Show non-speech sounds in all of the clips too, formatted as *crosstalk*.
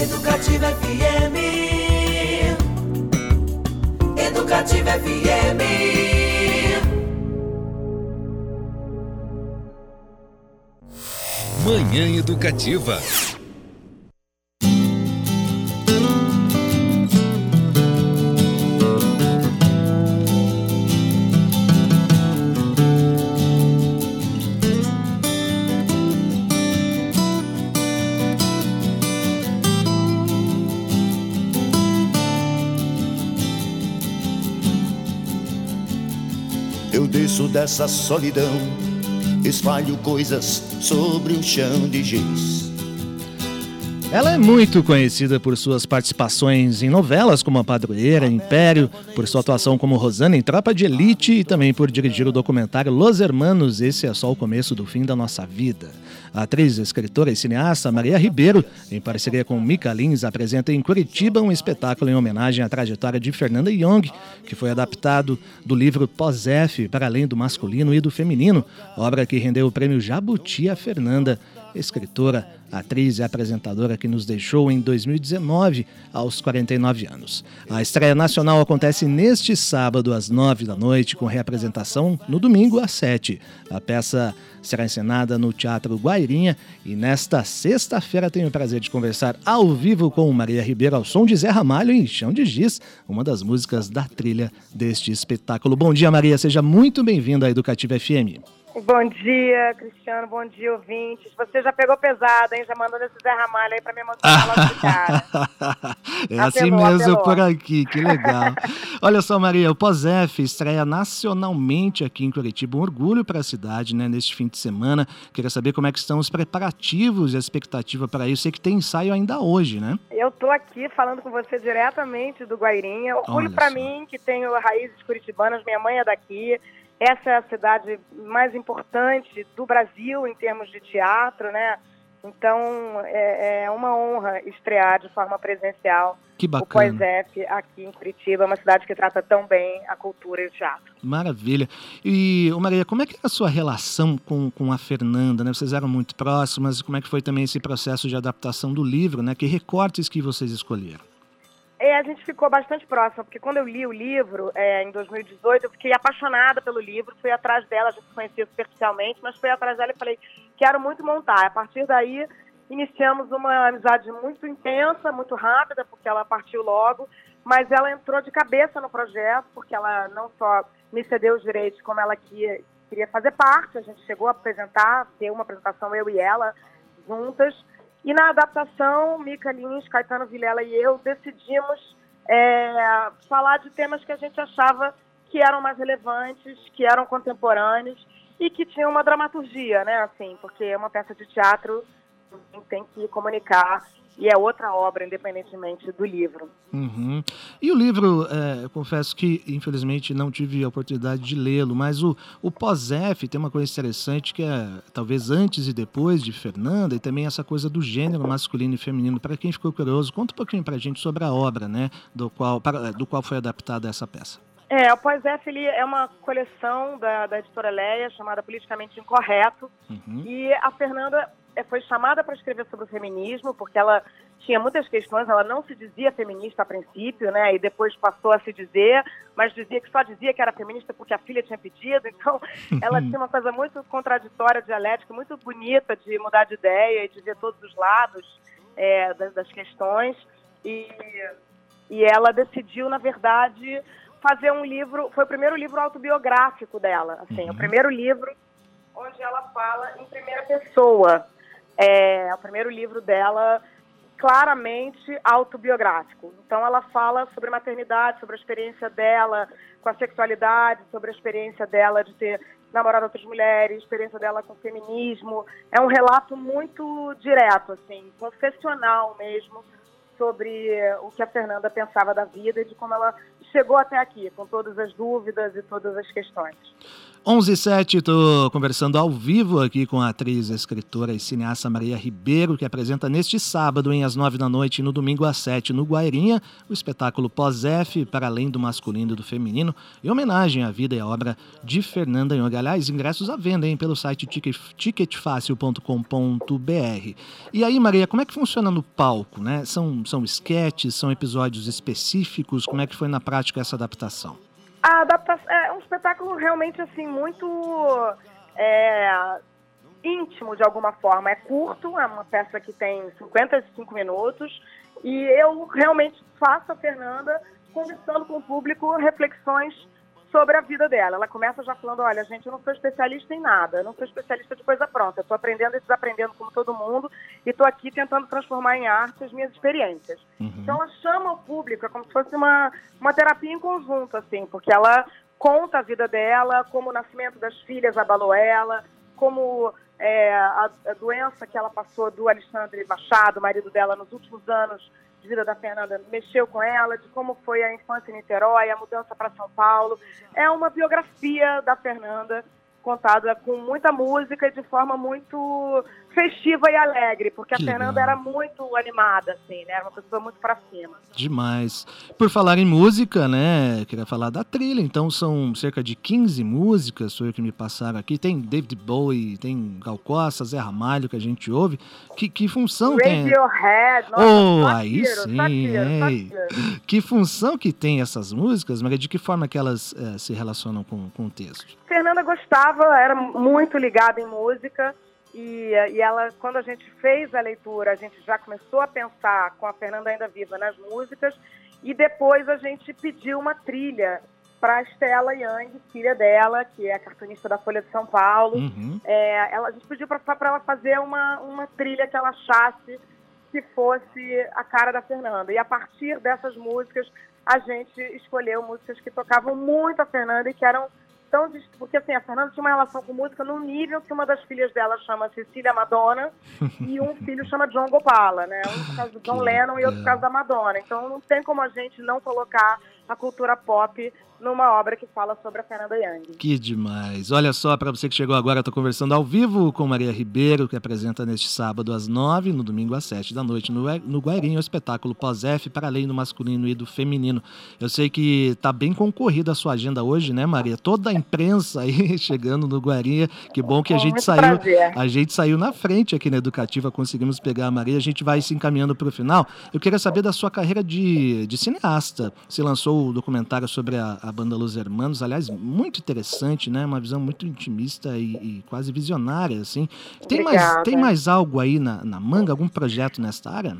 Educativa FM. Educativa FM. Manhã Educativa. Dessa solidão, espalho coisas sobre um chão de giz. Ela é muito conhecida por suas participações em novelas como A Padroeira, Império, por sua atuação como Rosana em Tropa de Elite e também por dirigir o documentário Los Hermanos, Esse é só o começo do fim da nossa vida. A atriz, escritora e cineasta Maria Ribeiro, em parceria com Mica Lins, apresenta em Curitiba um espetáculo em homenagem à trajetória de Fernanda Young, que foi adaptado do livro Pós-F para além do masculino e do feminino, obra que rendeu o prêmio Jabuti a Fernanda escritora, atriz e apresentadora que nos deixou em 2019, aos 49 anos. A estreia nacional acontece neste sábado, às 9 da noite, com reapresentação no domingo, às 7. A peça será encenada no Teatro Guairinha e nesta sexta-feira tenho o prazer de conversar ao vivo com Maria Ribeiro ao som de Zé Ramalho em Chão de Giz, uma das músicas da trilha deste espetáculo. Bom dia, Maria, seja muito bem-vinda à Educativa FM. Bom dia, Cristiano. Bom dia, ouvintes. Você já pegou pesado, hein? Já mandou esse Zé Ramalho aí pra me emocionar logo de cara. *laughs* é assim mesmo apelou. por aqui, que legal. *laughs* Olha só, Maria, o POSEF estreia nacionalmente aqui em Curitiba. Um orgulho para a cidade, né, neste fim de semana. Queria saber como é que estão os preparativos e a expectativa para isso. Sei que tem ensaio ainda hoje, né? Eu tô aqui falando com você diretamente do Guairinha. Orgulho para mim, que tenho raízes curitibanas. Minha mãe é daqui. Essa é a cidade mais importante do Brasil em termos de teatro, né? Então é, é uma honra estrear de forma presencial o Poisef aqui em Curitiba, uma cidade que trata tão bem a cultura e o teatro. Maravilha. E, Maria, como é que é a sua relação com, com a Fernanda? Né? Vocês eram muito próximas, como é que foi também esse processo de adaptação do livro? Né? Que recortes que vocês escolheram? É, a gente ficou bastante próxima, porque quando eu li o livro, é, em 2018, eu fiquei apaixonada pelo livro, fui atrás dela, a gente se conhecia superficialmente, mas fui atrás dela e falei, quero muito montar. A partir daí, iniciamos uma amizade muito intensa, muito rápida, porque ela partiu logo, mas ela entrou de cabeça no projeto, porque ela não só me cedeu os direitos, como ela queria, queria fazer parte, a gente chegou a apresentar, ter uma apresentação, eu e ela, juntas, e na adaptação, Mica Lins, Caetano Vilela e eu decidimos é, falar de temas que a gente achava que eram mais relevantes, que eram contemporâneos e que tinham uma dramaturgia, né? Assim, porque uma peça de teatro tem que comunicar e é outra obra, independentemente do livro. Uhum. E o livro, é, eu confesso que infelizmente não tive a oportunidade de lê-lo, mas o, o pós-F tem uma coisa interessante que é talvez antes e depois de Fernanda e também essa coisa do gênero masculino e feminino. Para quem ficou curioso, conta um pouquinho para a gente sobre a obra, né, do qual, para, do qual foi adaptada essa peça. É, o Pós-F é uma coleção da, da editora Leia chamada Politicamente Incorreto. Uhum. E a Fernanda foi chamada para escrever sobre o feminismo, porque ela tinha muitas questões, ela não se dizia feminista a princípio, né, e depois passou a se dizer, mas dizia que só dizia que era feminista porque a filha tinha pedido, então *laughs* ela tinha uma coisa muito contraditória, dialética, muito bonita de mudar de ideia e de ver todos os lados é, das, das questões, e, e ela decidiu, na verdade, fazer um livro, foi o primeiro livro autobiográfico dela, assim, uhum. o primeiro livro onde ela fala em primeira pessoa, é, o primeiro livro dela claramente autobiográfico. Então ela fala sobre maternidade, sobre a experiência dela com a sexualidade, sobre a experiência dela de ter namorado outras mulheres, experiência dela com o feminismo. É um relato muito direto, assim, confessional mesmo, sobre o que a Fernanda pensava da vida e de como ela chegou até aqui, com todas as dúvidas e todas as questões. 11 e 7, estou conversando ao vivo aqui com a atriz, escritora e cineasta Maria Ribeiro, que apresenta neste sábado, em às 9 da noite, e no domingo às 7, no Guairinha, o espetáculo Pós-F, para além do masculino e do feminino, em homenagem à vida e à obra de Fernanda Young. Aliás, ingressos à venda hein, pelo site ticketfácil.com.br. E aí, Maria, como é que funciona no palco? Né? São, são esquetes, são episódios específicos? Como é que foi na prática essa adaptação? A adaptação é espetáculo realmente assim muito é, íntimo de alguma forma. É curto, é uma peça que tem 55 minutos e eu realmente faço a Fernanda conversando com o público reflexões sobre a vida dela. Ela começa já falando: olha, gente, eu não sou especialista em nada, eu não sou especialista de coisa pronta, eu estou aprendendo e desaprendendo como todo mundo e estou aqui tentando transformar em arte as minhas experiências. Uhum. Então ela chama o público, é como se fosse uma, uma terapia em conjunto, assim, porque ela conta a vida dela, como o nascimento das filhas abalou ela, como é, a, a doença que ela passou do Alexandre Machado, marido dela, nos últimos anos de vida da Fernanda mexeu com ela, de como foi a infância em Niterói, a mudança para São Paulo. É uma biografia da Fernanda contada com muita música e de forma muito festiva e alegre, porque que a Fernanda legal. era muito animada, assim, né? Era uma pessoa muito pra cima. Demais. Por falar em música, né? Queria falar da trilha, então são cerca de 15 músicas, foi o que me passaram aqui. Tem David Bowie, tem Gal Costa, Zé Ramalho, que a gente ouve. Que, que função Radiohead, tem? Radiohead, nossa, Oh, aí sim, Que função que tem essas músicas, Maria? De que forma que elas é, se relacionam com, com o texto? Fernanda gostava, era muito ligada em música. E, e ela, quando a gente fez a leitura, a gente já começou a pensar com a Fernanda ainda viva nas músicas e depois a gente pediu uma trilha para a Estela Young, filha dela, que é cartunista da Folha de São Paulo. Uhum. É, ela, a gente pediu para ela fazer uma, uma trilha que ela achasse que fosse a cara da Fernanda. E a partir dessas músicas, a gente escolheu músicas que tocavam muito a Fernanda e que eram tão porque assim, a Fernanda tinha uma relação com música no nível que uma das filhas dela chama Cecília Madonna e um *laughs* filho chama John Gopala, né? Um por causa do John Lennon e outro por causa da Madonna. Então não tem como a gente não colocar a cultura pop numa obra que fala sobre a Fernanda Young. Que demais. Olha só, para você que chegou agora, estou conversando ao vivo com Maria Ribeiro, que apresenta neste sábado às nove, no domingo às sete da noite, no, no Guairinho, o espetáculo Pós-F, para além do masculino e do feminino. Eu sei que está bem concorrida a sua agenda hoje, né, Maria? Toda a imprensa aí *laughs* chegando no Guairinha. Que bom que a gente saiu. Prazer. A gente saiu na frente aqui na Educativa, conseguimos pegar a Maria, a gente vai se encaminhando para o final. Eu queria saber da sua carreira de, de cineasta. Você lançou o documentário sobre a a banda Los Hermanos, aliás, muito interessante, né? Uma visão muito intimista e, e quase visionária, assim. Tem mais, tem mais algo aí na, na manga, algum projeto nesta área?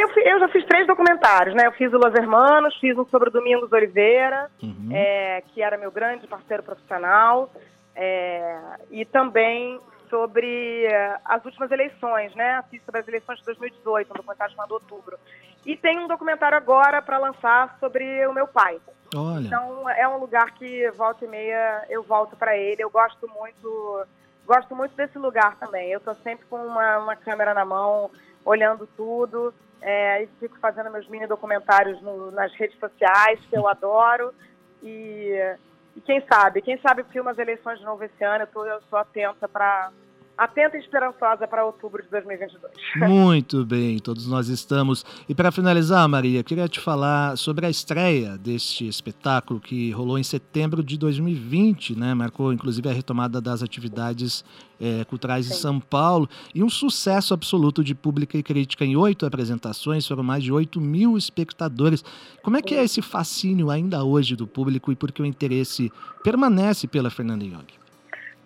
É, eu, eu, já fiz três documentários, né? Eu fiz o Los Hermanos, fiz um sobre o Domingos Oliveira, uhum. é, que era meu grande parceiro profissional, é, e também sobre as últimas eleições, né? Fiz sobre as eleições de 2018, um documentário chamado Outubro. E tem um documentário agora para lançar sobre o meu pai. Olha. Então é um lugar que volta e meia eu volto para ele. Eu gosto muito, gosto muito desse lugar também. Eu estou sempre com uma, uma, câmera na mão, olhando tudo. É, fico fazendo meus mini documentários no, nas redes sociais, que eu adoro. E, e, quem sabe, quem sabe filma as eleições de novo esse ano. Eu, tô, eu sou atenta para atenta e esperançosa para outubro de 2022. *laughs* Muito bem, todos nós estamos. E para finalizar, Maria, queria te falar sobre a estreia deste espetáculo que rolou em setembro de 2020, né? Marcou inclusive a retomada das atividades é, culturais Sim. em São Paulo e um sucesso absoluto de pública e crítica em oito apresentações, foram mais de 8 mil espectadores. Como é que é esse fascínio ainda hoje do público e por que o interesse permanece pela Fernanda Young?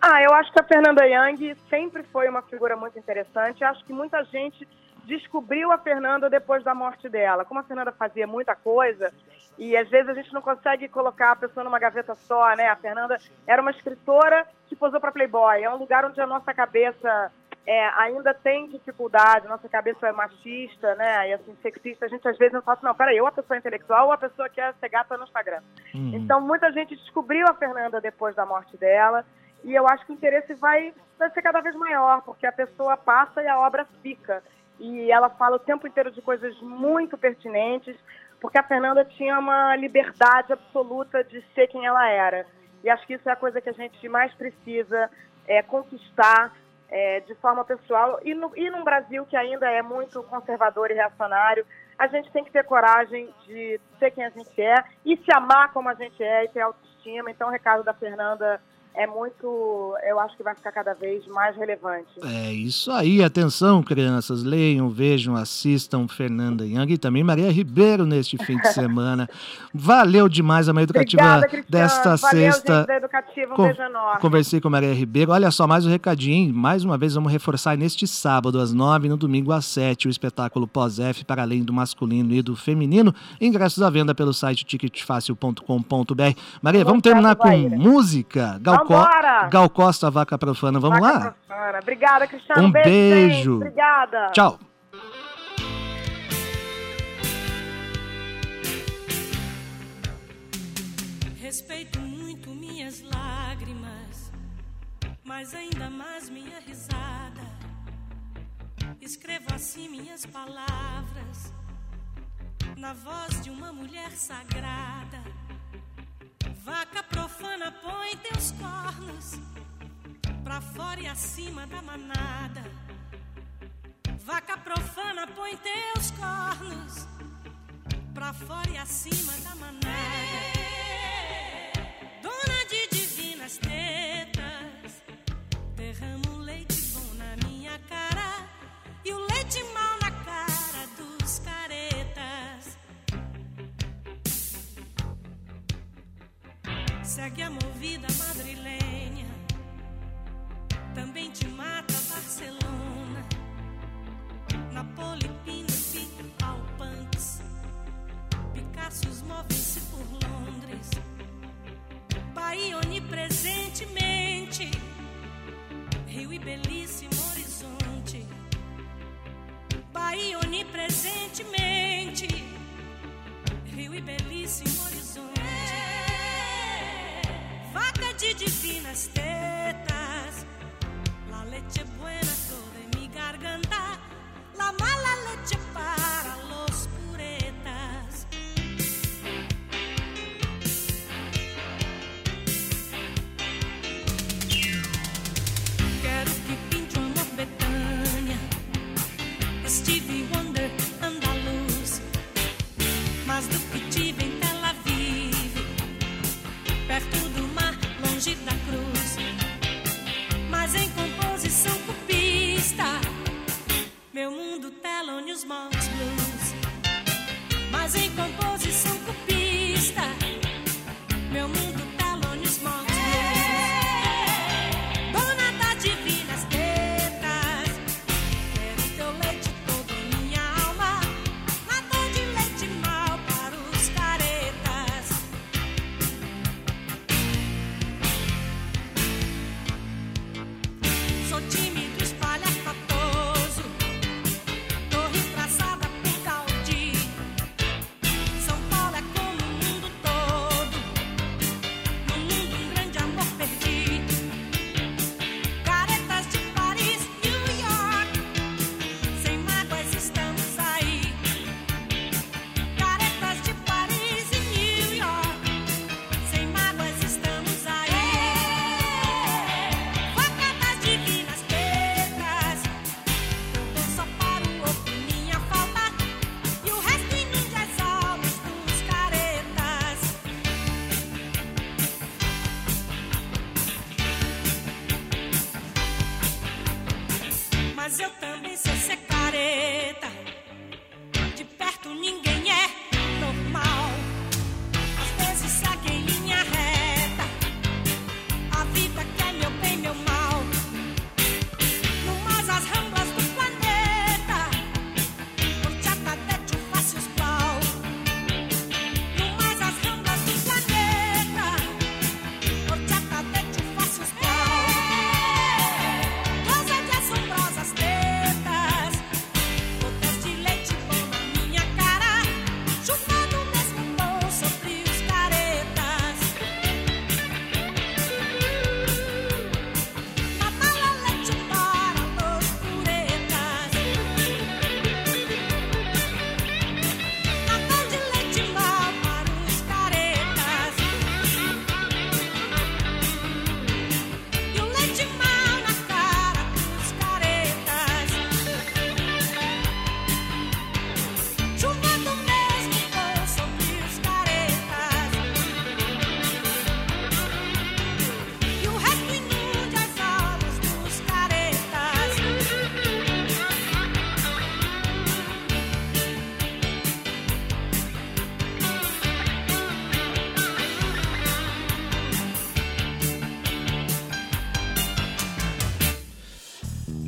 Ah, eu acho que a Fernanda Young sempre foi uma figura muito interessante. Acho que muita gente descobriu a Fernanda depois da morte dela. Como a Fernanda fazia muita coisa, e às vezes a gente não consegue colocar a pessoa numa gaveta só, né? A Fernanda era uma escritora que posou para Playboy. É um lugar onde a nossa cabeça é, ainda tem dificuldade, nossa cabeça é machista, né? E assim, sexista. A gente às vezes não fala assim, não, peraí, ou a pessoa é intelectual ou a pessoa quer ser gata no Instagram. Uhum. Então muita gente descobriu a Fernanda depois da morte dela. E eu acho que o interesse vai, vai ser cada vez maior, porque a pessoa passa e a obra fica. E ela fala o tempo inteiro de coisas muito pertinentes, porque a Fernanda tinha uma liberdade absoluta de ser quem ela era. E acho que isso é a coisa que a gente mais precisa é, conquistar é, de forma pessoal. E, no, e num Brasil que ainda é muito conservador e reacionário, a gente tem que ter coragem de ser quem a gente é e se amar como a gente é e ter autoestima. Então, o recado da Fernanda é muito, eu acho que vai ficar cada vez mais relevante. É isso aí, atenção crianças, leiam, vejam, assistam Fernanda Young e também Maria Ribeiro neste fim de *laughs* semana. Valeu demais a Maria Educativa Obrigada, desta Valeu, sexta. Gente da Educativa, um beijo enorme. Conversei com Maria Ribeiro. Olha só, mais um recadinho. Mais uma vez vamos reforçar neste sábado às nove, no domingo às sete, o espetáculo Pós-F para além do masculino e do feminino. Ingressos à venda pelo site ticketfácil.com.br. Maria, vamos terminar com música. Gal Co Gal Costa, Vaca Profana. Vamos Vaca lá? Profana. Obrigada, Cristiano. Um beijo. beijo. Obrigada. Tchau. Respeito muito minhas lágrimas, mas ainda mais minha risada. Escrevo assim minhas palavras, na voz de uma mulher sagrada. Vaca profana, põe teus cornos pra fora e acima da manada. Vaca profana, põe teus cornos pra fora e acima da manada. Dona de divinas tetas, Segue a movida madrilenha, divinas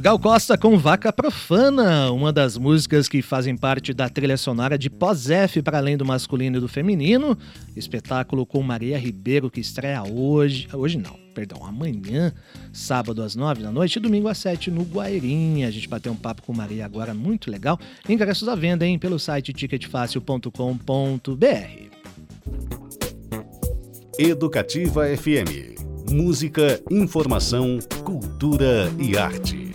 Gal Costa com Vaca Profana, uma das músicas que fazem parte da trilha sonora de Pós-F para além do masculino e do feminino. Espetáculo com Maria Ribeiro que estreia hoje. Hoje não, perdão, amanhã, sábado às nove da noite e domingo às sete no Guairinha. A gente bateu um papo com Maria agora, muito legal. Ingressos à venda, hein, pelo site ticketfácil.com.br. Educativa FM. Música, informação, cultura e arte.